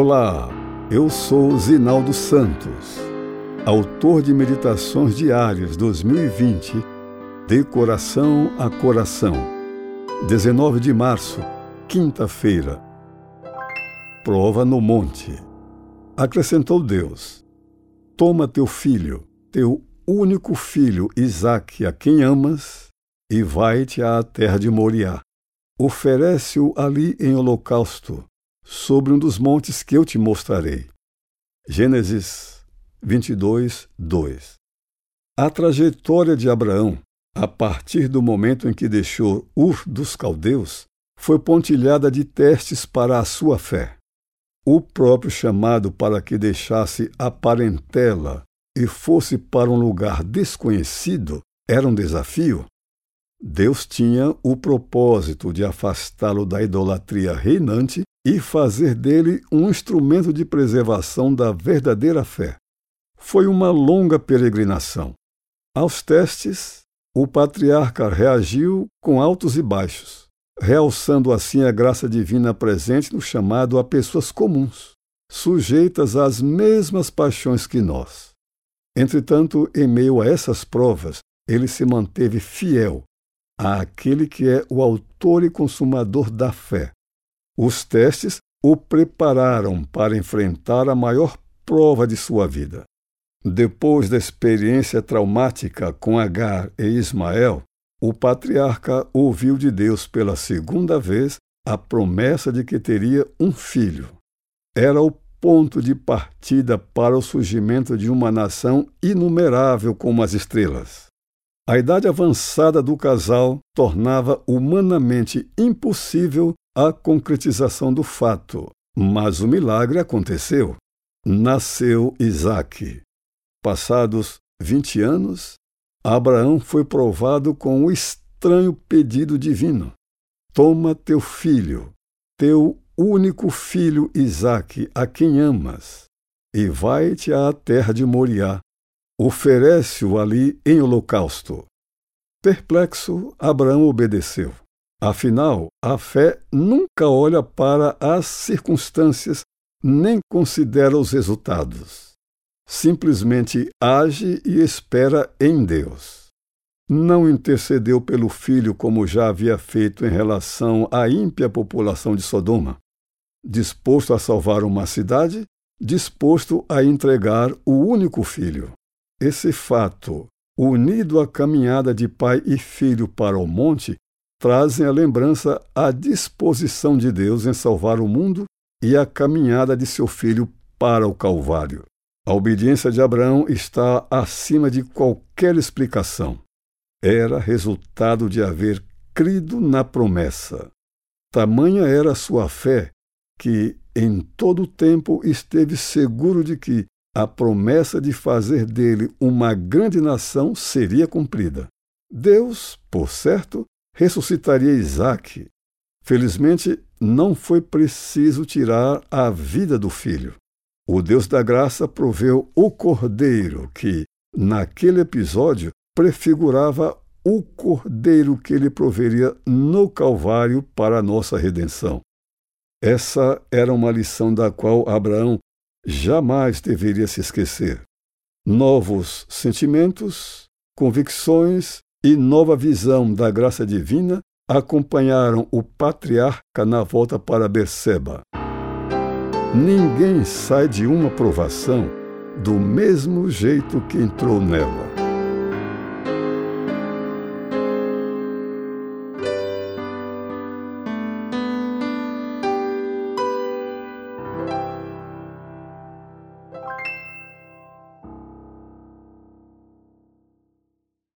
Olá, eu sou Zinaldo Santos, autor de Meditações Diárias 2020, de coração a coração. 19 de março, quinta-feira. Prova no monte. Acrescentou Deus: Toma teu filho, teu único filho, Isaque, a quem amas, e vai-te à terra de Moriá. Oferece-o ali em holocausto sobre um dos montes que eu te mostrarei. Gênesis 22, 2. A trajetória de Abraão, a partir do momento em que deixou Ur dos Caldeus, foi pontilhada de testes para a sua fé. O próprio chamado para que deixasse a parentela e fosse para um lugar desconhecido era um desafio. Deus tinha o propósito de afastá-lo da idolatria reinante e fazer dele um instrumento de preservação da verdadeira fé. Foi uma longa peregrinação. Aos testes, o patriarca reagiu com altos e baixos, realçando assim a graça divina presente no chamado a pessoas comuns, sujeitas às mesmas paixões que nós. Entretanto, em meio a essas provas, ele se manteve fiel àquele que é o autor e consumador da fé, os testes o prepararam para enfrentar a maior prova de sua vida. Depois da experiência traumática com Agar e Ismael, o patriarca ouviu de Deus pela segunda vez a promessa de que teria um filho. Era o ponto de partida para o surgimento de uma nação inumerável como as estrelas. A idade avançada do casal tornava humanamente impossível a concretização do fato, mas o milagre aconteceu. Nasceu Isaque. Passados vinte anos, Abraão foi provado com o estranho pedido divino: Toma teu filho, teu único filho Isaque, a quem amas, e vai-te à terra de Moriá. Oferece-o ali em holocausto. Perplexo, Abraão obedeceu. Afinal, a fé nunca olha para as circunstâncias nem considera os resultados. Simplesmente age e espera em Deus. Não intercedeu pelo filho como já havia feito em relação à ímpia população de Sodoma. Disposto a salvar uma cidade, disposto a entregar o único filho. Esse fato, unido à caminhada de pai e filho para o monte, trazem a lembrança a disposição de Deus em salvar o mundo e a caminhada de seu filho para o Calvário. A obediência de Abraão está acima de qualquer explicação. Era resultado de haver crido na promessa. Tamanha era sua fé que, em todo o tempo, esteve seguro de que a promessa de fazer dele uma grande nação seria cumprida. Deus, por certo, ressuscitaria Isaac. Felizmente, não foi preciso tirar a vida do filho. O Deus da graça proveu o cordeiro que, naquele episódio, prefigurava o cordeiro que ele proveria no Calvário para a nossa redenção. Essa era uma lição da qual Abraão jamais deveria se esquecer. Novos sentimentos, convicções e nova visão da graça divina acompanharam o patriarca na volta para Berseba. Ninguém sai de uma provação do mesmo jeito que entrou nela.